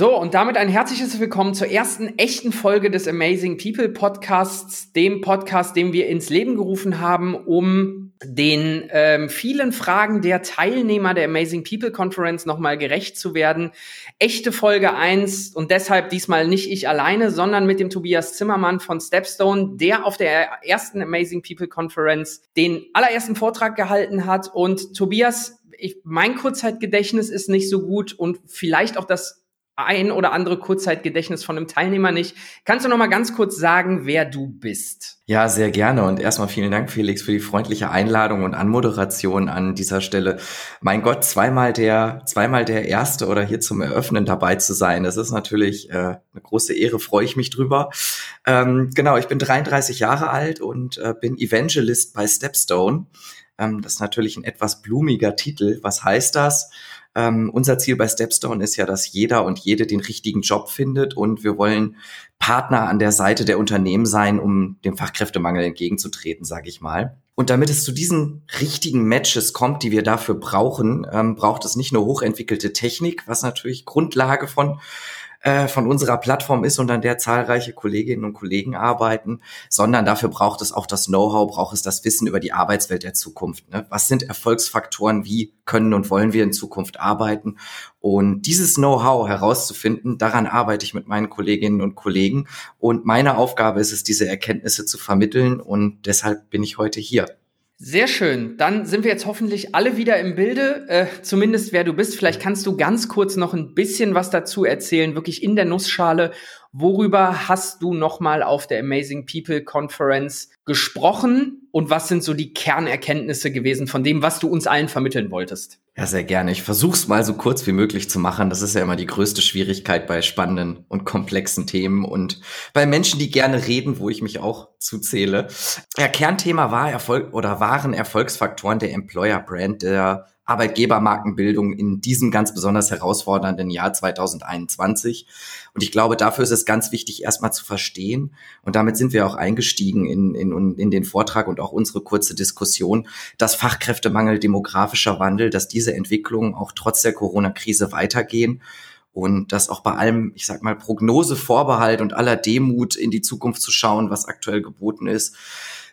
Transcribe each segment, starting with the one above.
So, und damit ein herzliches Willkommen zur ersten echten Folge des Amazing People Podcasts, dem Podcast, den wir ins Leben gerufen haben, um den ähm, vielen Fragen der Teilnehmer der Amazing People Conference nochmal gerecht zu werden. Echte Folge eins und deshalb diesmal nicht ich alleine, sondern mit dem Tobias Zimmermann von Stepstone, der auf der ersten Amazing People Conference den allerersten Vortrag gehalten hat. Und Tobias, ich, mein Kurzzeitgedächtnis ist nicht so gut und vielleicht auch das ein oder andere Kurzzeitgedächtnis von einem Teilnehmer nicht. Kannst du noch mal ganz kurz sagen, wer du bist? Ja, sehr gerne. Und erstmal vielen Dank, Felix, für die freundliche Einladung und Anmoderation an dieser Stelle. Mein Gott, zweimal der, zweimal der Erste oder hier zum Eröffnen dabei zu sein. Das ist natürlich äh, eine große Ehre, freue ich mich drüber. Ähm, genau, ich bin 33 Jahre alt und äh, bin Evangelist bei Stepstone. Ähm, das ist natürlich ein etwas blumiger Titel. Was heißt das? Ähm, unser Ziel bei Stepstone ist ja, dass jeder und jede den richtigen Job findet und wir wollen Partner an der Seite der Unternehmen sein, um dem Fachkräftemangel entgegenzutreten, sage ich mal. Und damit es zu diesen richtigen Matches kommt, die wir dafür brauchen, ähm, braucht es nicht nur hochentwickelte Technik, was natürlich Grundlage von äh, von unserer Plattform ist und an der zahlreiche Kolleginnen und Kollegen arbeiten, sondern dafür braucht es auch das Know-how, braucht es das Wissen über die Arbeitswelt der Zukunft. Ne? Was sind Erfolgsfaktoren? Wie können und wollen wir in Zukunft arbeiten? Und dieses Know-how herauszufinden, daran arbeite ich mit meinen Kolleginnen und Kollegen. Und meine Aufgabe ist es, diese Erkenntnisse zu vermitteln. Und deshalb bin ich heute hier. Sehr schön. Dann sind wir jetzt hoffentlich alle wieder im Bilde, äh, zumindest wer du bist. Vielleicht kannst du ganz kurz noch ein bisschen was dazu erzählen, wirklich in der Nussschale. Worüber hast du nochmal auf der Amazing People Conference gesprochen und was sind so die Kernerkenntnisse gewesen von dem, was du uns allen vermitteln wolltest? Ja, sehr gerne. Ich versuche es mal so kurz wie möglich zu machen. Das ist ja immer die größte Schwierigkeit bei spannenden und komplexen Themen und bei Menschen, die gerne reden, wo ich mich auch zuzähle. Ja, Kernthema war Erfolg oder waren Erfolgsfaktoren der Employer Brand, der Arbeitgebermarkenbildung in diesem ganz besonders herausfordernden Jahr 2021. Und ich glaube, dafür ist es ganz wichtig, erstmal zu verstehen. Und damit sind wir auch eingestiegen in, in, in den Vortrag und auch unsere kurze Diskussion, dass Fachkräftemangel, demografischer Wandel, dass diese Entwicklungen auch trotz der Corona-Krise weitergehen und dass auch bei allem, ich sag mal, Prognose, Vorbehalt und aller Demut in die Zukunft zu schauen, was aktuell geboten ist,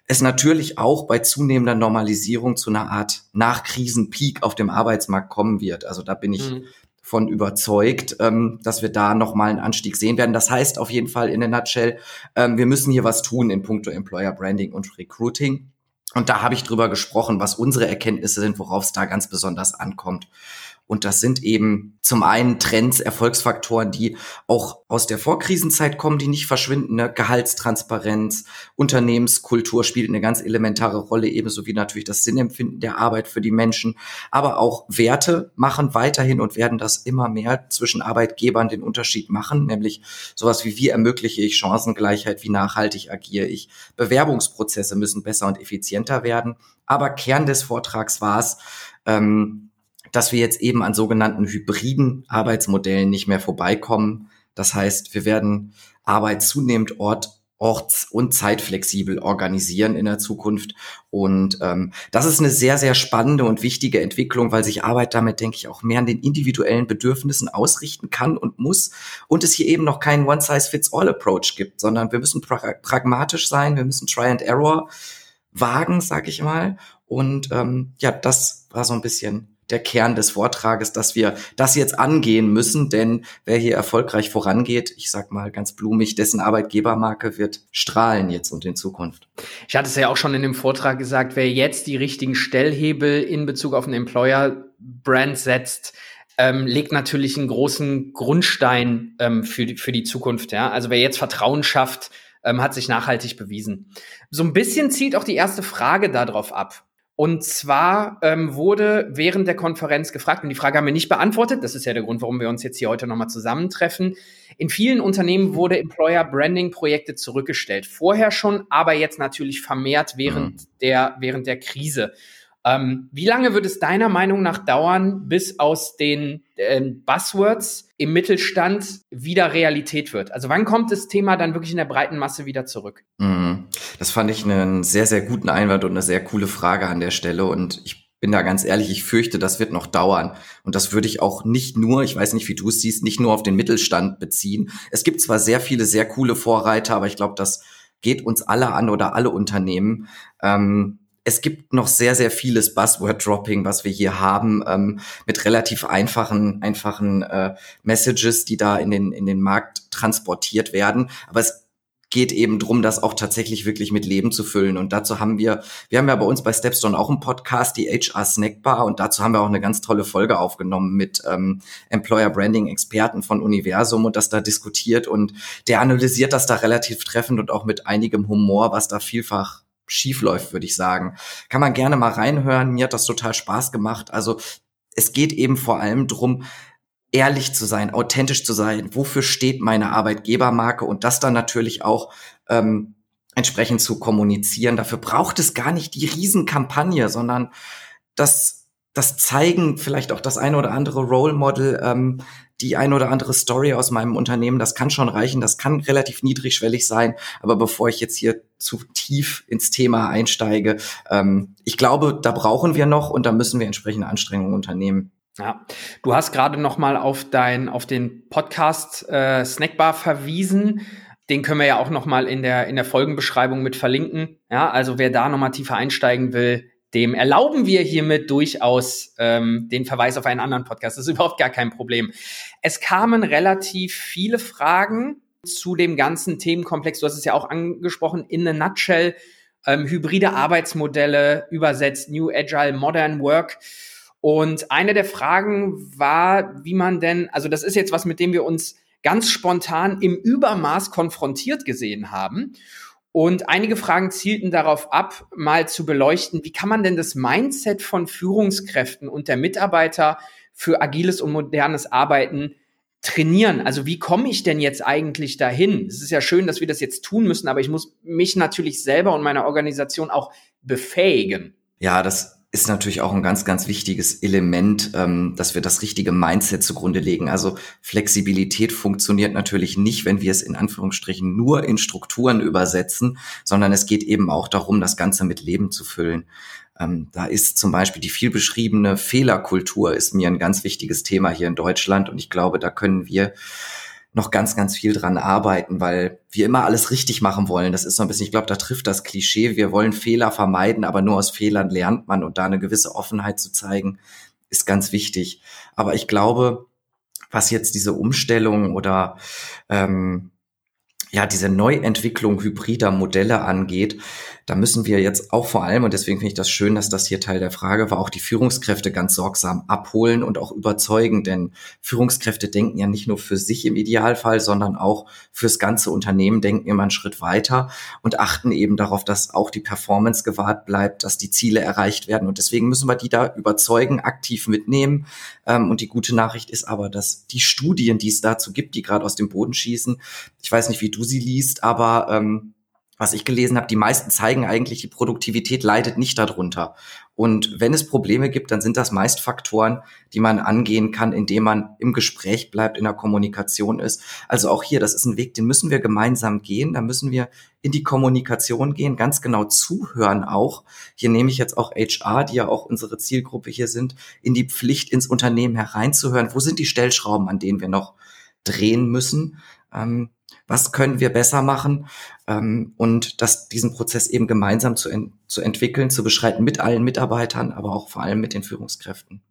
es natürlich auch bei zunehmender Normalisierung zu einer Art Nachkrisen-Peak auf dem Arbeitsmarkt kommen wird. Also da bin ich mhm. von überzeugt, ähm, dass wir da nochmal einen Anstieg sehen werden. Das heißt auf jeden Fall in der Nutshell, ähm, wir müssen hier was tun in puncto Employer Branding und Recruiting. Und da habe ich drüber gesprochen, was unsere Erkenntnisse sind, worauf es da ganz besonders ankommt. Und das sind eben zum einen Trends, Erfolgsfaktoren, die auch aus der Vorkrisenzeit kommen, die nicht verschwinden. Ne? Gehaltstransparenz, Unternehmenskultur spielt eine ganz elementare Rolle, ebenso wie natürlich das Sinnempfinden der Arbeit für die Menschen. Aber auch Werte machen weiterhin und werden das immer mehr zwischen Arbeitgebern den Unterschied machen, nämlich sowas wie wie ermögliche ich Chancengleichheit, wie nachhaltig agiere ich. Bewerbungsprozesse müssen besser und effizienter werden. Aber Kern des Vortrags war es, ähm, dass wir jetzt eben an sogenannten hybriden Arbeitsmodellen nicht mehr vorbeikommen. Das heißt, wir werden Arbeit zunehmend ort orts- und zeitflexibel organisieren in der Zukunft. Und ähm, das ist eine sehr, sehr spannende und wichtige Entwicklung, weil sich Arbeit damit, denke ich, auch mehr an den individuellen Bedürfnissen ausrichten kann und muss. Und es hier eben noch keinen One-Size-Fits-All-Approach gibt, sondern wir müssen pra pragmatisch sein, wir müssen Try and Error wagen, sag ich mal. Und ähm, ja, das war so ein bisschen der Kern des Vortrages, dass wir das jetzt angehen müssen, denn wer hier erfolgreich vorangeht, ich sag mal ganz blumig, dessen Arbeitgebermarke wird strahlen jetzt und in Zukunft. Ich hatte es ja auch schon in dem Vortrag gesagt, wer jetzt die richtigen Stellhebel in Bezug auf einen Employer-Brand setzt, ähm, legt natürlich einen großen Grundstein ähm, für, die, für die Zukunft. Ja? Also wer jetzt Vertrauen schafft, ähm, hat sich nachhaltig bewiesen. So ein bisschen zielt auch die erste Frage darauf ab. Und zwar ähm, wurde während der Konferenz gefragt, und die Frage haben wir nicht beantwortet, das ist ja der Grund, warum wir uns jetzt hier heute nochmal zusammentreffen. In vielen Unternehmen wurde Employer Branding Projekte zurückgestellt. Vorher schon, aber jetzt natürlich vermehrt während, mhm. der, während der Krise. Ähm, wie lange wird es deiner Meinung nach dauern, bis aus den ähm, Buzzwords im Mittelstand wieder Realität wird? Also wann kommt das Thema dann wirklich in der breiten Masse wieder zurück? Mhm. Das fand ich einen sehr, sehr guten Einwand und eine sehr coole Frage an der Stelle. Und ich bin da ganz ehrlich, ich fürchte, das wird noch dauern. Und das würde ich auch nicht nur, ich weiß nicht, wie du es siehst, nicht nur auf den Mittelstand beziehen. Es gibt zwar sehr viele, sehr coole Vorreiter, aber ich glaube, das geht uns alle an oder alle Unternehmen. Ähm, es gibt noch sehr, sehr vieles Buzzword-Dropping, was wir hier haben, ähm, mit relativ einfachen, einfachen äh, Messages, die da in den, in den Markt transportiert werden. Aber es geht eben drum, das auch tatsächlich wirklich mit Leben zu füllen. Und dazu haben wir, wir haben ja bei uns bei Stepstone auch einen Podcast, die HR Snackbar, und dazu haben wir auch eine ganz tolle Folge aufgenommen mit ähm, Employer Branding Experten von Universum und das da diskutiert. Und der analysiert das da relativ treffend und auch mit einigem Humor, was da vielfach schief läuft, würde ich sagen. Kann man gerne mal reinhören. Mir hat das total Spaß gemacht. Also es geht eben vor allem drum, ehrlich zu sein, authentisch zu sein. Wofür steht meine Arbeitgebermarke und das dann natürlich auch ähm, entsprechend zu kommunizieren. Dafür braucht es gar nicht die Riesenkampagne, sondern das, das zeigen vielleicht auch das eine oder andere Role Model, ähm, die ein oder andere Story aus meinem Unternehmen, das kann schon reichen, das kann relativ niedrigschwellig sein. Aber bevor ich jetzt hier zu tief ins Thema einsteige, ähm, ich glaube, da brauchen wir noch und da müssen wir entsprechende Anstrengungen unternehmen. Ja, du hast gerade noch mal auf dein auf den Podcast äh, Snackbar verwiesen. Den können wir ja auch noch mal in der in der Folgenbeschreibung mit verlinken. Ja, also wer da noch mal tiefer einsteigen will, dem erlauben wir hiermit durchaus ähm, den Verweis auf einen anderen Podcast. Das ist überhaupt gar kein Problem. Es kamen relativ viele Fragen zu dem ganzen Themenkomplex. Du hast es ja auch angesprochen, in a nutshell, ähm, hybride Arbeitsmodelle, übersetzt New Agile Modern Work. Und eine der Fragen war, wie man denn, also das ist jetzt was, mit dem wir uns ganz spontan im Übermaß konfrontiert gesehen haben. Und einige Fragen zielten darauf ab, mal zu beleuchten, wie kann man denn das Mindset von Führungskräften und der Mitarbeiter für agiles und modernes Arbeiten trainieren? Also wie komme ich denn jetzt eigentlich dahin? Es ist ja schön, dass wir das jetzt tun müssen, aber ich muss mich natürlich selber und meine Organisation auch befähigen. Ja, das ist natürlich auch ein ganz, ganz wichtiges Element, ähm, dass wir das richtige Mindset zugrunde legen. Also Flexibilität funktioniert natürlich nicht, wenn wir es in Anführungsstrichen nur in Strukturen übersetzen, sondern es geht eben auch darum, das Ganze mit Leben zu füllen. Ähm, da ist zum Beispiel die viel beschriebene Fehlerkultur ist mir ein ganz wichtiges Thema hier in Deutschland und ich glaube, da können wir noch ganz, ganz viel dran arbeiten, weil wir immer alles richtig machen wollen. Das ist so ein bisschen, ich glaube, da trifft das Klischee. Wir wollen Fehler vermeiden, aber nur aus Fehlern lernt man und da eine gewisse Offenheit zu zeigen, ist ganz wichtig. Aber ich glaube, was jetzt diese Umstellung oder ähm, ja, diese Neuentwicklung hybrider Modelle angeht, da müssen wir jetzt auch vor allem, und deswegen finde ich das schön, dass das hier Teil der Frage war, auch die Führungskräfte ganz sorgsam abholen und auch überzeugen, denn Führungskräfte denken ja nicht nur für sich im Idealfall, sondern auch fürs ganze Unternehmen, denken immer einen Schritt weiter und achten eben darauf, dass auch die Performance gewahrt bleibt, dass die Ziele erreicht werden. Und deswegen müssen wir die da überzeugen, aktiv mitnehmen. Ähm, und die gute Nachricht ist aber, dass die Studien, die es dazu gibt, die gerade aus dem Boden schießen, ich weiß nicht, wie du sie liest, aber ähm, was ich gelesen habe, die meisten zeigen eigentlich, die Produktivität leidet nicht darunter. Und wenn es Probleme gibt, dann sind das meist Faktoren, die man angehen kann, indem man im Gespräch bleibt, in der Kommunikation ist. Also auch hier, das ist ein Weg, den müssen wir gemeinsam gehen. Da müssen wir in die Kommunikation gehen, ganz genau zuhören auch. Hier nehme ich jetzt auch HR, die ja auch unsere Zielgruppe hier sind, in die Pflicht, ins Unternehmen hereinzuhören. Wo sind die Stellschrauben, an denen wir noch drehen müssen? Ähm, was können wir besser machen ähm, und das, diesen Prozess eben gemeinsam zu, en zu entwickeln, zu beschreiten mit allen Mitarbeitern, aber auch vor allem mit den Führungskräften.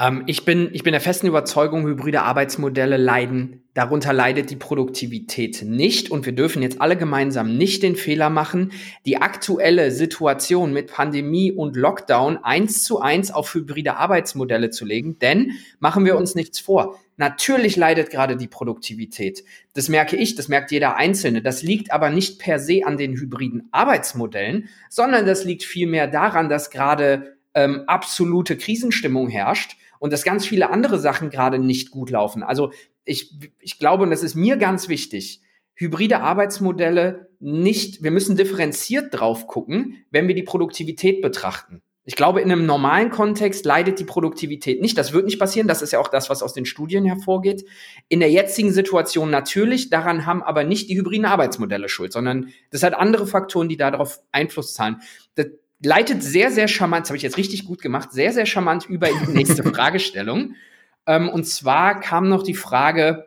Ähm, ich, bin, ich bin der festen Überzeugung, hybride Arbeitsmodelle leiden, darunter leidet die Produktivität nicht und wir dürfen jetzt alle gemeinsam nicht den Fehler machen, die aktuelle Situation mit Pandemie und Lockdown eins zu eins auf hybride Arbeitsmodelle zu legen, denn machen wir uns nichts vor. Natürlich leidet gerade die Produktivität. Das merke ich, das merkt jeder Einzelne. Das liegt aber nicht per se an den hybriden Arbeitsmodellen, sondern das liegt vielmehr daran, dass gerade ähm, absolute Krisenstimmung herrscht und dass ganz viele andere Sachen gerade nicht gut laufen. Also ich, ich glaube, und das ist mir ganz wichtig, hybride Arbeitsmodelle nicht, wir müssen differenziert drauf gucken, wenn wir die Produktivität betrachten. Ich glaube, in einem normalen Kontext leidet die Produktivität nicht. Das wird nicht passieren. Das ist ja auch das, was aus den Studien hervorgeht. In der jetzigen Situation natürlich. Daran haben aber nicht die hybriden Arbeitsmodelle Schuld, sondern das hat andere Faktoren, die darauf Einfluss zahlen. Das, leitet sehr, sehr charmant, das habe ich jetzt richtig gut gemacht, sehr, sehr charmant über in die nächste Fragestellung. Ähm, und zwar kam noch die Frage,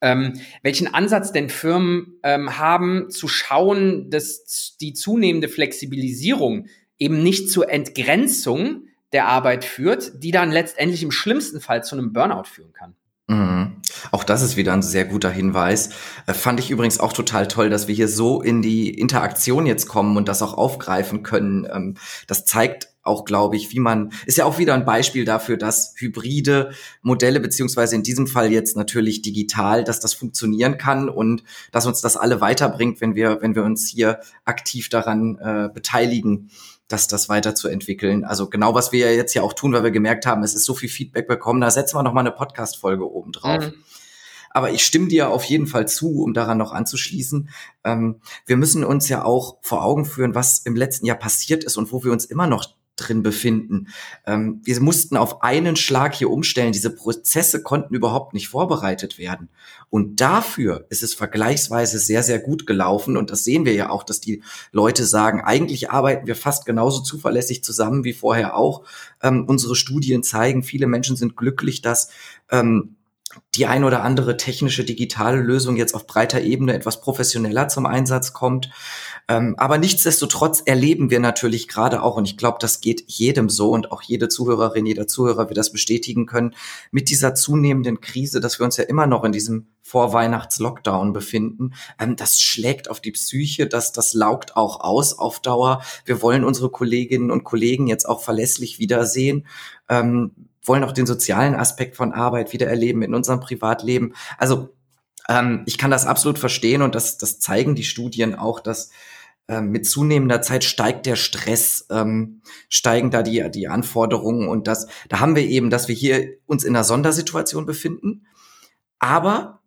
ähm, welchen Ansatz denn Firmen ähm, haben, zu schauen, dass die zunehmende Flexibilisierung eben nicht zur Entgrenzung der Arbeit führt, die dann letztendlich im schlimmsten Fall zu einem Burnout führen kann. Mhm. Auch das ist wieder ein sehr guter Hinweis. Äh, fand ich übrigens auch total toll, dass wir hier so in die Interaktion jetzt kommen und das auch aufgreifen können. Ähm, das zeigt auch, glaube ich, wie man, ist ja auch wieder ein Beispiel dafür, dass hybride Modelle, beziehungsweise in diesem Fall jetzt natürlich digital, dass das funktionieren kann und dass uns das alle weiterbringt, wenn wir, wenn wir uns hier aktiv daran äh, beteiligen das, das weiterzuentwickeln. Also genau, was wir ja jetzt ja auch tun, weil wir gemerkt haben, es ist so viel Feedback bekommen, da setzen wir noch mal eine Podcast-Folge oben drauf. Mhm. Aber ich stimme dir auf jeden Fall zu, um daran noch anzuschließen. Ähm, wir müssen uns ja auch vor Augen führen, was im letzten Jahr passiert ist und wo wir uns immer noch drin befinden. Ähm, wir mussten auf einen Schlag hier umstellen. Diese Prozesse konnten überhaupt nicht vorbereitet werden. Und dafür ist es vergleichsweise sehr, sehr gut gelaufen. Und das sehen wir ja auch, dass die Leute sagen, eigentlich arbeiten wir fast genauso zuverlässig zusammen wie vorher auch. Ähm, unsere Studien zeigen, viele Menschen sind glücklich, dass ähm, die ein oder andere technische digitale Lösung jetzt auf breiter Ebene etwas professioneller zum Einsatz kommt. Ähm, aber nichtsdestotrotz erleben wir natürlich gerade auch, und ich glaube, das geht jedem so und auch jede Zuhörerin, jeder Zuhörer wird das bestätigen können, mit dieser zunehmenden Krise, dass wir uns ja immer noch in diesem Vorweihnachts-Lockdown befinden. Ähm, das schlägt auf die Psyche, das, das laugt auch aus auf Dauer. Wir wollen unsere Kolleginnen und Kollegen jetzt auch verlässlich wiedersehen. Ähm, wollen auch den sozialen Aspekt von Arbeit wieder erleben in unserem Privatleben. Also ähm, ich kann das absolut verstehen und das, das zeigen die Studien auch, dass ähm, mit zunehmender Zeit steigt der Stress, ähm, steigen da die, die Anforderungen und das, da haben wir eben, dass wir hier uns in einer Sondersituation befinden. Aber,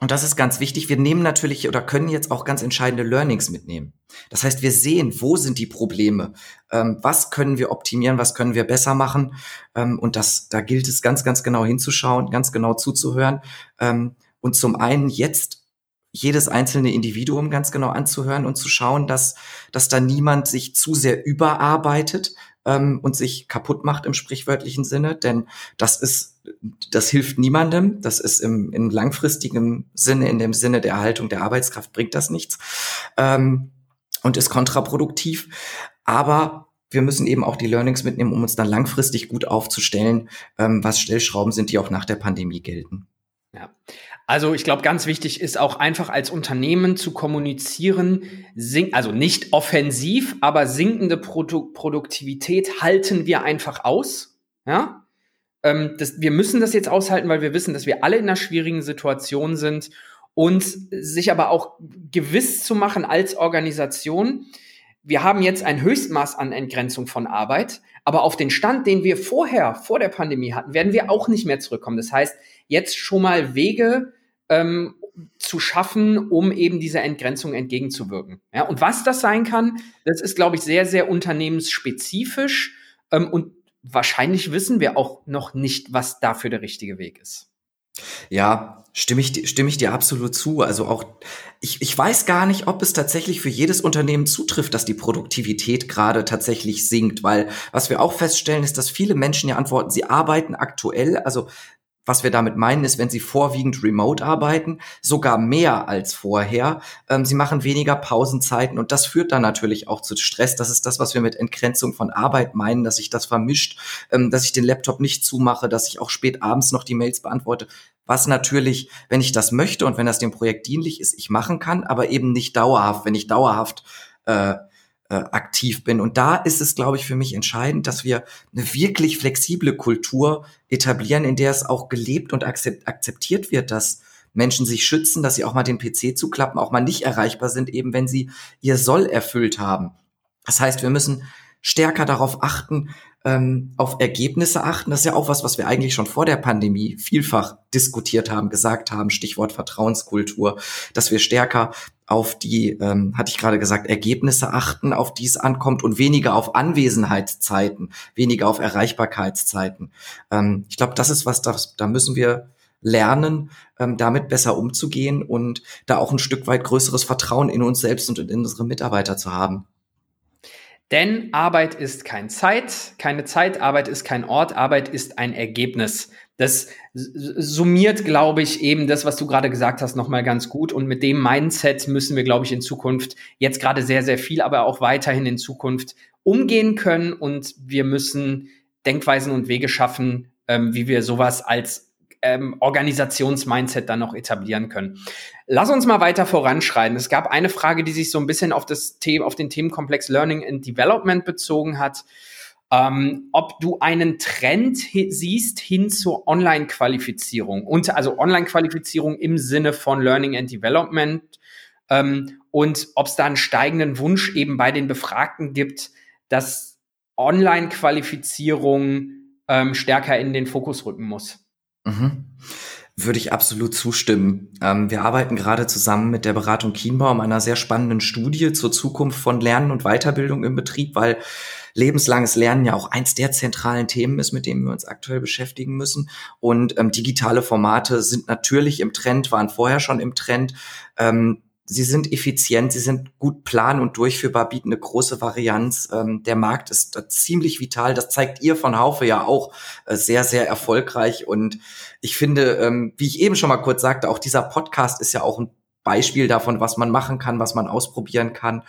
und das ist ganz wichtig, wir nehmen natürlich oder können jetzt auch ganz entscheidende Learnings mitnehmen. Das heißt, wir sehen, wo sind die Probleme, ähm, was können wir optimieren, was können wir besser machen. Ähm, und das, da gilt es ganz, ganz genau hinzuschauen, ganz genau zuzuhören. Ähm, und zum einen jetzt jedes einzelne Individuum ganz genau anzuhören und zu schauen, dass, dass da niemand sich zu sehr überarbeitet ähm, und sich kaputt macht im sprichwörtlichen Sinne, denn das ist, das hilft niemandem. Das ist im, im langfristigen Sinne, in dem Sinne der Erhaltung der Arbeitskraft bringt das nichts ähm, und ist kontraproduktiv. Aber wir müssen eben auch die Learnings mitnehmen, um uns dann langfristig gut aufzustellen, ähm, was Stellschrauben sind, die auch nach der Pandemie gelten. Ja. Also ich glaube, ganz wichtig ist auch einfach als Unternehmen zu kommunizieren, also nicht offensiv, aber sinkende Produ Produktivität halten wir einfach aus. Ja? Ähm, das, wir müssen das jetzt aushalten, weil wir wissen, dass wir alle in einer schwierigen Situation sind und sich aber auch gewiss zu machen als Organisation, wir haben jetzt ein Höchstmaß an Entgrenzung von Arbeit, aber auf den Stand, den wir vorher, vor der Pandemie hatten, werden wir auch nicht mehr zurückkommen. Das heißt, jetzt schon mal Wege ähm, zu schaffen, um eben dieser Entgrenzung entgegenzuwirken. Ja, und was das sein kann, das ist, glaube ich, sehr, sehr unternehmensspezifisch ähm, und wahrscheinlich wissen wir auch noch nicht, was dafür der richtige Weg ist. Ja, stimme ich, stimme ich dir absolut zu. Also auch, ich, ich weiß gar nicht, ob es tatsächlich für jedes Unternehmen zutrifft, dass die Produktivität gerade tatsächlich sinkt, weil was wir auch feststellen, ist, dass viele Menschen ja antworten, sie arbeiten aktuell, also was wir damit meinen, ist, wenn Sie vorwiegend remote arbeiten, sogar mehr als vorher. Ähm, Sie machen weniger Pausenzeiten und das führt dann natürlich auch zu Stress. Das ist das, was wir mit Entgrenzung von Arbeit meinen, dass sich das vermischt, ähm, dass ich den Laptop nicht zumache, dass ich auch spät abends noch die Mails beantworte. Was natürlich, wenn ich das möchte und wenn das dem Projekt dienlich ist, ich machen kann, aber eben nicht dauerhaft. Wenn ich dauerhaft äh, äh, aktiv bin. Und da ist es, glaube ich, für mich entscheidend, dass wir eine wirklich flexible Kultur etablieren, in der es auch gelebt und akzeptiert wird, dass Menschen sich schützen, dass sie auch mal den PC zuklappen, auch mal nicht erreichbar sind, eben wenn sie ihr Soll erfüllt haben. Das heißt, wir müssen stärker darauf achten, ähm, auf Ergebnisse achten. Das ist ja auch was, was wir eigentlich schon vor der Pandemie vielfach diskutiert haben, gesagt haben, Stichwort Vertrauenskultur, dass wir stärker auf die, ähm, hatte ich gerade gesagt, Ergebnisse achten, auf die es ankommt und weniger auf Anwesenheitszeiten, weniger auf Erreichbarkeitszeiten. Ähm, ich glaube, das ist was, das, da müssen wir lernen, ähm, damit besser umzugehen und da auch ein Stück weit größeres Vertrauen in uns selbst und in unsere Mitarbeiter zu haben. Denn Arbeit ist kein Zeit, keine Zeit, Arbeit ist kein Ort, Arbeit ist ein Ergebnis. Das summiert, glaube ich, eben das, was du gerade gesagt hast, nochmal ganz gut. Und mit dem Mindset müssen wir, glaube ich, in Zukunft jetzt gerade sehr, sehr viel, aber auch weiterhin in Zukunft umgehen können. Und wir müssen Denkweisen und Wege schaffen, ähm, wie wir sowas als ähm, Organisationsmindset dann noch etablieren können. Lass uns mal weiter voranschreiten. Es gab eine Frage, die sich so ein bisschen auf das Thema, auf den Themenkomplex Learning and Development bezogen hat. Ähm, ob du einen Trend siehst hin zur Online-Qualifizierung und also Online-Qualifizierung im Sinne von Learning and Development ähm, und ob es da einen steigenden Wunsch eben bei den Befragten gibt, dass Online-Qualifizierung ähm, stärker in den Fokus rücken muss. Mhm. Würde ich absolut zustimmen. Ähm, wir arbeiten gerade zusammen mit der Beratung Kienbaum einer sehr spannenden Studie zur Zukunft von Lernen und Weiterbildung im Betrieb, weil lebenslanges Lernen ja auch eins der zentralen Themen ist, mit denen wir uns aktuell beschäftigen müssen. Und ähm, digitale Formate sind natürlich im Trend, waren vorher schon im Trend. Ähm, sie sind effizient, sie sind gut plan- und durchführbar, bieten eine große Varianz. Ähm, der Markt ist äh, ziemlich vital. Das zeigt ihr von Haufe ja auch äh, sehr, sehr erfolgreich. Und ich finde, ähm, wie ich eben schon mal kurz sagte, auch dieser Podcast ist ja auch ein Beispiel davon, was man machen kann, was man ausprobieren kann.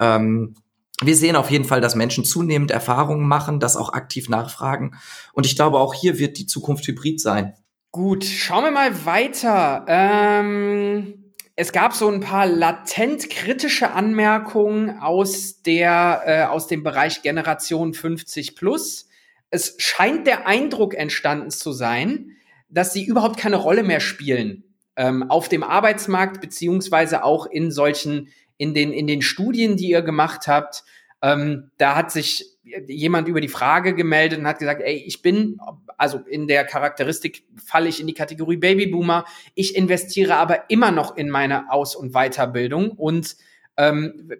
Ähm, wir sehen auf jeden Fall, dass Menschen zunehmend Erfahrungen machen, das auch aktiv nachfragen. Und ich glaube, auch hier wird die Zukunft hybrid sein. Gut, schauen wir mal weiter. Ähm es gab so ein paar latent kritische Anmerkungen aus der äh, aus dem Bereich Generation 50 plus. Es scheint der Eindruck entstanden zu sein, dass sie überhaupt keine Rolle mehr spielen ähm, auf dem Arbeitsmarkt beziehungsweise auch in solchen in den in den Studien, die ihr gemacht habt. Ähm, da hat sich jemand über die Frage gemeldet und hat gesagt, ey, ich bin, also in der Charakteristik falle ich in die Kategorie Babyboomer. Ich investiere aber immer noch in meine Aus- und Weiterbildung und ähm,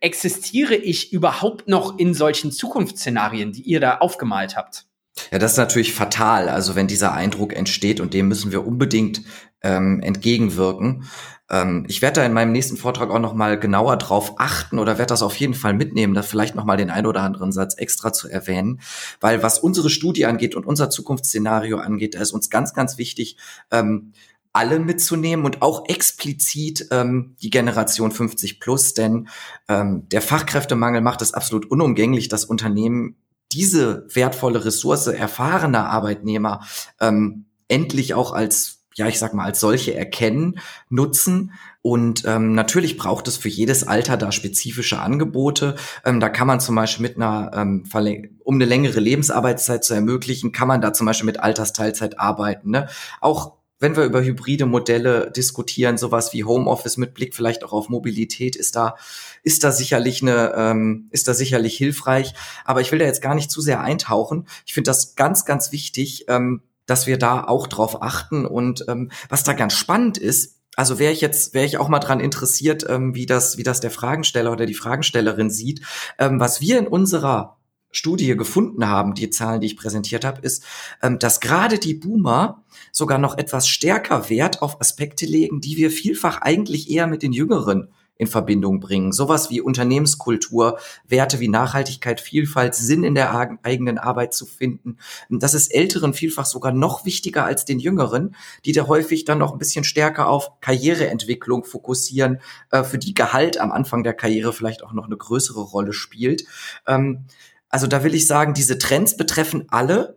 existiere ich überhaupt noch in solchen Zukunftsszenarien, die ihr da aufgemalt habt? Ja, das ist natürlich fatal. Also wenn dieser Eindruck entsteht und dem müssen wir unbedingt ähm, entgegenwirken. Ähm, ich werde da in meinem nächsten Vortrag auch noch mal genauer drauf achten oder werde das auf jeden Fall mitnehmen, da vielleicht noch mal den ein oder anderen Satz extra zu erwähnen, weil was unsere Studie angeht und unser Zukunftsszenario angeht, da ist uns ganz, ganz wichtig, ähm, alle mitzunehmen und auch explizit ähm, die Generation 50 plus, denn ähm, der Fachkräftemangel macht es absolut unumgänglich, dass Unternehmen diese wertvolle Ressource erfahrener Arbeitnehmer ähm, endlich auch als ja, ich sag mal, als solche erkennen, nutzen. Und ähm, natürlich braucht es für jedes Alter da spezifische Angebote. Ähm, da kann man zum Beispiel mit einer, ähm, um eine längere Lebensarbeitszeit zu ermöglichen, kann man da zum Beispiel mit Altersteilzeit arbeiten. Ne? Auch wenn wir über hybride Modelle diskutieren, sowas wie Homeoffice mit Blick vielleicht auch auf Mobilität, ist da, ist da sicherlich eine, ähm, ist da sicherlich hilfreich. Aber ich will da jetzt gar nicht zu sehr eintauchen. Ich finde das ganz, ganz wichtig, ähm, dass wir da auch drauf achten. Und ähm, was da ganz spannend ist, also wäre ich jetzt, wäre ich auch mal dran interessiert, ähm, wie das, wie das der Fragensteller oder die Fragenstellerin sieht. Ähm, was wir in unserer Studie gefunden haben, die Zahlen, die ich präsentiert habe, ist, ähm, dass gerade die Boomer sogar noch etwas stärker Wert auf Aspekte legen, die wir vielfach eigentlich eher mit den Jüngeren in Verbindung bringen. Sowas wie Unternehmenskultur, Werte wie Nachhaltigkeit, Vielfalt, Sinn in der eigenen Arbeit zu finden. Das ist Älteren vielfach sogar noch wichtiger als den Jüngeren, die da häufig dann noch ein bisschen stärker auf Karriereentwicklung fokussieren, äh, für die Gehalt am Anfang der Karriere vielleicht auch noch eine größere Rolle spielt. Ähm, also da will ich sagen, diese Trends betreffen alle,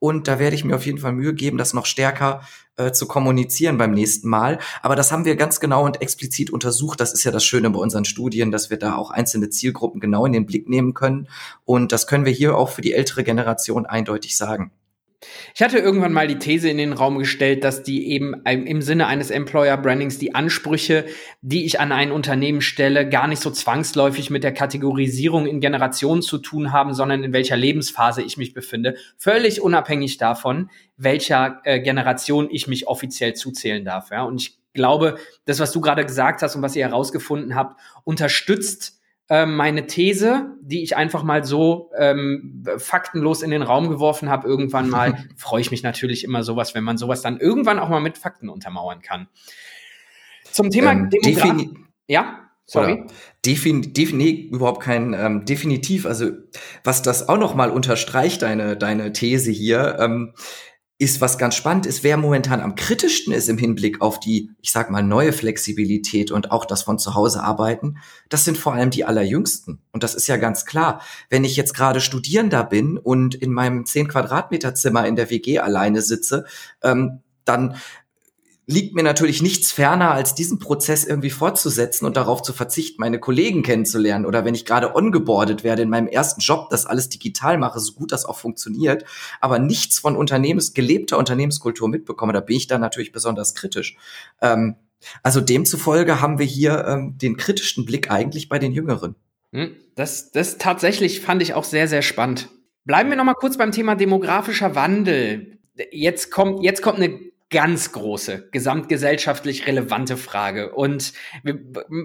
und da werde ich mir auf jeden Fall Mühe geben, das noch stärker äh, zu kommunizieren beim nächsten Mal. Aber das haben wir ganz genau und explizit untersucht. Das ist ja das Schöne bei unseren Studien, dass wir da auch einzelne Zielgruppen genau in den Blick nehmen können. Und das können wir hier auch für die ältere Generation eindeutig sagen. Ich hatte irgendwann mal die These in den Raum gestellt, dass die eben im Sinne eines Employer Brandings die Ansprüche, die ich an ein Unternehmen stelle, gar nicht so zwangsläufig mit der Kategorisierung in Generationen zu tun haben, sondern in welcher Lebensphase ich mich befinde, völlig unabhängig davon, welcher äh, Generation ich mich offiziell zuzählen darf. Ja? Und ich glaube, das, was du gerade gesagt hast und was ihr herausgefunden habt, unterstützt ähm, meine These, die ich einfach mal so ähm, faktenlos in den Raum geworfen habe, irgendwann mal, freue ich mich natürlich immer sowas, wenn man sowas dann irgendwann auch mal mit Fakten untermauern kann. Zum Thema ähm, Demografie. Ja? Sorry. Defin, defin, nee, überhaupt kein ähm, definitiv. Also was das auch noch mal unterstreicht, deine deine These hier, ähm, ist was ganz spannend ist, wer momentan am kritischsten ist im Hinblick auf die, ich sag mal, neue Flexibilität und auch das von zu Hause arbeiten, das sind vor allem die Allerjüngsten. Und das ist ja ganz klar. Wenn ich jetzt gerade Studierender bin und in meinem 10 Quadratmeter Zimmer in der WG alleine sitze, ähm, dann liegt mir natürlich nichts ferner, als diesen Prozess irgendwie fortzusetzen und darauf zu verzichten, meine Kollegen kennenzulernen. Oder wenn ich gerade ongeboardet werde in meinem ersten Job, das alles digital mache, so gut das auch funktioniert, aber nichts von Unternehmens, gelebter Unternehmenskultur mitbekomme, da bin ich dann natürlich besonders kritisch. Ähm, also demzufolge haben wir hier ähm, den kritischen Blick eigentlich bei den Jüngeren. Hm, das, das tatsächlich fand ich auch sehr, sehr spannend. Bleiben wir noch mal kurz beim Thema demografischer Wandel. Jetzt kommt, jetzt kommt eine ganz große, gesamtgesellschaftlich relevante Frage. Und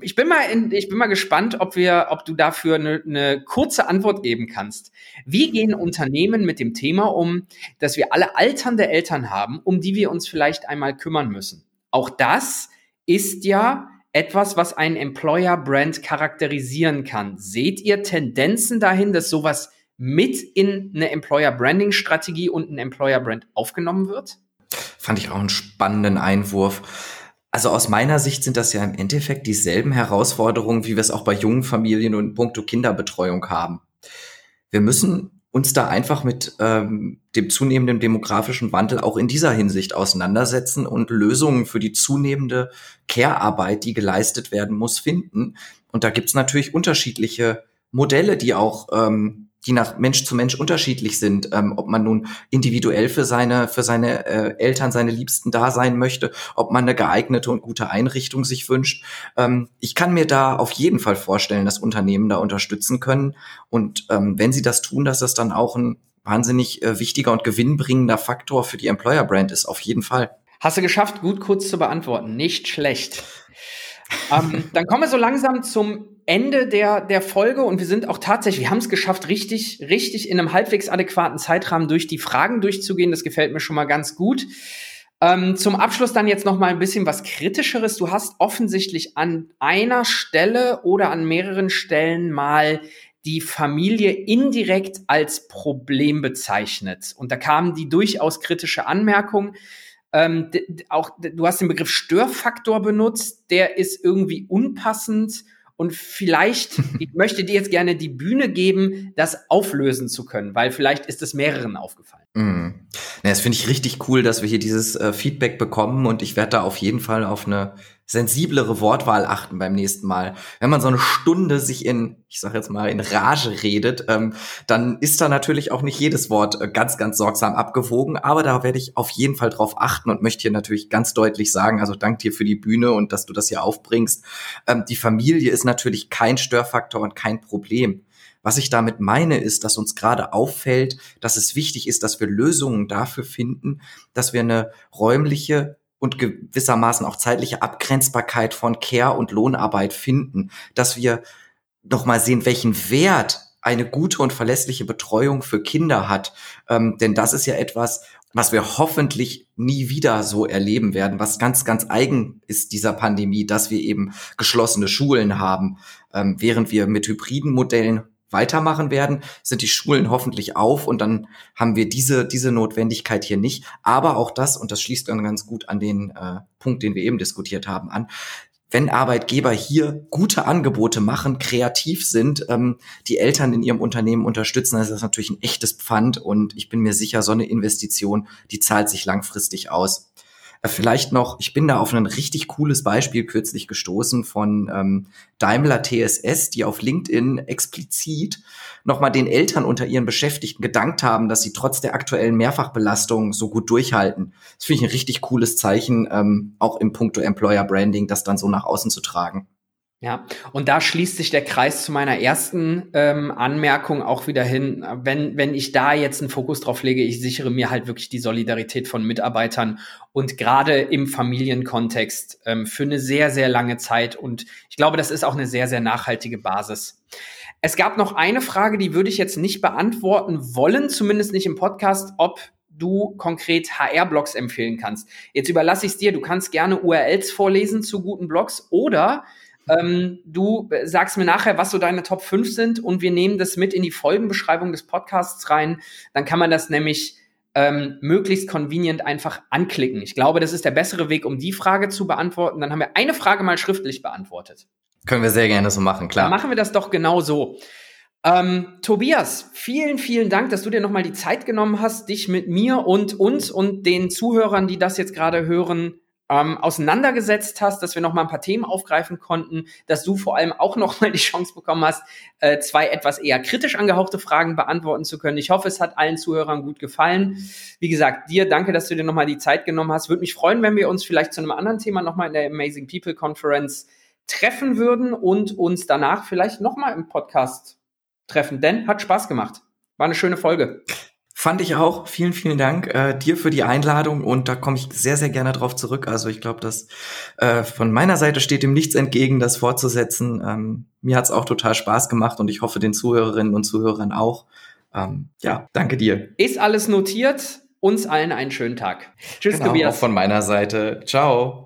ich bin mal, in, ich bin mal gespannt, ob wir, ob du dafür eine, eine kurze Antwort geben kannst. Wie gehen Unternehmen mit dem Thema um, dass wir alle alternde Eltern haben, um die wir uns vielleicht einmal kümmern müssen? Auch das ist ja etwas, was ein Employer-Brand charakterisieren kann. Seht ihr Tendenzen dahin, dass sowas mit in eine Employer-Branding-Strategie und ein Employer-Brand aufgenommen wird? Fand ich auch einen spannenden Einwurf. Also aus meiner Sicht sind das ja im Endeffekt dieselben Herausforderungen, wie wir es auch bei jungen Familien und puncto Kinderbetreuung haben. Wir müssen uns da einfach mit ähm, dem zunehmenden demografischen Wandel auch in dieser Hinsicht auseinandersetzen und Lösungen für die zunehmende Care-Arbeit, die geleistet werden muss, finden. Und da gibt's natürlich unterschiedliche Modelle, die auch ähm, die nach Mensch zu Mensch unterschiedlich sind, ähm, ob man nun individuell für seine für seine äh, Eltern, seine Liebsten da sein möchte, ob man eine geeignete und gute Einrichtung sich wünscht. Ähm, ich kann mir da auf jeden Fall vorstellen, dass Unternehmen da unterstützen können und ähm, wenn sie das tun, dass das dann auch ein wahnsinnig äh, wichtiger und gewinnbringender Faktor für die Employer Brand ist, auf jeden Fall. Hast du geschafft, gut kurz zu beantworten. Nicht schlecht. ähm, dann kommen wir so langsam zum Ende der, der Folge und wir sind auch tatsächlich, wir haben es geschafft, richtig, richtig in einem halbwegs adäquaten Zeitrahmen durch die Fragen durchzugehen. Das gefällt mir schon mal ganz gut. Ähm, zum Abschluss dann jetzt noch mal ein bisschen was Kritischeres. Du hast offensichtlich an einer Stelle oder an mehreren Stellen mal die Familie indirekt als Problem bezeichnet. Und da kam die durchaus kritische Anmerkung. Ähm, auch du hast den Begriff Störfaktor benutzt, der ist irgendwie unpassend und vielleicht, ich möchte dir jetzt gerne die Bühne geben, das auflösen zu können, weil vielleicht ist es mehreren aufgefallen. Mm. Ja, das finde ich richtig cool, dass wir hier dieses äh, Feedback bekommen und ich werde da auf jeden Fall auf eine sensiblere Wortwahl achten beim nächsten Mal. Wenn man so eine Stunde sich in, ich sag jetzt mal, in Rage redet, ähm, dann ist da natürlich auch nicht jedes Wort äh, ganz, ganz sorgsam abgewogen. Aber da werde ich auf jeden Fall drauf achten und möchte hier natürlich ganz deutlich sagen, also dank dir für die Bühne und dass du das hier aufbringst. Ähm, die Familie ist natürlich kein Störfaktor und kein Problem. Was ich damit meine, ist, dass uns gerade auffällt, dass es wichtig ist, dass wir Lösungen dafür finden, dass wir eine räumliche und gewissermaßen auch zeitliche Abgrenzbarkeit von Care- und Lohnarbeit finden, dass wir nochmal sehen, welchen Wert eine gute und verlässliche Betreuung für Kinder hat. Ähm, denn das ist ja etwas, was wir hoffentlich nie wieder so erleben werden, was ganz, ganz eigen ist dieser Pandemie, dass wir eben geschlossene Schulen haben, ähm, während wir mit hybriden Modellen weitermachen werden, sind die Schulen hoffentlich auf und dann haben wir diese, diese Notwendigkeit hier nicht. Aber auch das, und das schließt dann ganz gut an den äh, Punkt, den wir eben diskutiert haben, an, wenn Arbeitgeber hier gute Angebote machen, kreativ sind, ähm, die Eltern in ihrem Unternehmen unterstützen, dann ist das natürlich ein echtes Pfand und ich bin mir sicher, so eine Investition, die zahlt sich langfristig aus. Vielleicht noch, ich bin da auf ein richtig cooles Beispiel kürzlich gestoßen von ähm, Daimler TSS, die auf LinkedIn explizit nochmal den Eltern unter ihren Beschäftigten gedankt haben, dass sie trotz der aktuellen Mehrfachbelastung so gut durchhalten. Das finde ich ein richtig cooles Zeichen, ähm, auch im Punkto Employer Branding, das dann so nach außen zu tragen. Ja, und da schließt sich der Kreis zu meiner ersten ähm, Anmerkung auch wieder hin. Wenn, wenn ich da jetzt einen Fokus drauf lege, ich sichere mir halt wirklich die Solidarität von Mitarbeitern und gerade im Familienkontext ähm, für eine sehr, sehr lange Zeit. Und ich glaube, das ist auch eine sehr, sehr nachhaltige Basis. Es gab noch eine Frage, die würde ich jetzt nicht beantworten wollen, zumindest nicht im Podcast, ob du konkret HR-Blogs empfehlen kannst. Jetzt überlasse ich es dir, du kannst gerne URLs vorlesen zu guten Blogs oder Ähm, du sagst mir nachher, was so deine Top 5 sind und wir nehmen das mit in die Folgenbeschreibung des Podcasts rein. Dann kann man das nämlich ähm, möglichst convenient einfach anklicken. Ich glaube, das ist der bessere Weg, um die Frage zu beantworten. Dann haben wir eine Frage mal schriftlich beantwortet. Können wir sehr gerne so machen, klar. Dann machen wir das doch genau so. Ähm, Tobias, vielen, vielen Dank, dass du dir nochmal die Zeit genommen hast, dich mit mir und uns und den Zuhörern, die das jetzt gerade hören, ähm, auseinandergesetzt hast, dass wir noch mal ein paar Themen aufgreifen konnten, dass du vor allem auch noch mal die Chance bekommen hast, äh, zwei etwas eher kritisch angehauchte Fragen beantworten zu können. Ich hoffe, es hat allen Zuhörern gut gefallen. Wie gesagt, dir danke, dass du dir noch mal die Zeit genommen hast. Würde mich freuen, wenn wir uns vielleicht zu einem anderen Thema noch mal in der Amazing People Conference treffen würden und uns danach vielleicht noch mal im Podcast treffen, denn hat Spaß gemacht. War eine schöne Folge. Fand ich auch. Vielen, vielen Dank äh, dir für die Einladung und da komme ich sehr, sehr gerne drauf zurück. Also ich glaube, dass äh, von meiner Seite steht dem nichts entgegen, das fortzusetzen. Ähm, mir hat's auch total Spaß gemacht und ich hoffe den Zuhörerinnen und Zuhörern auch. Ähm, ja, danke dir. Ist alles notiert. Uns allen einen schönen Tag. Tschüss, genau, Tobias. Auch von meiner Seite. Ciao.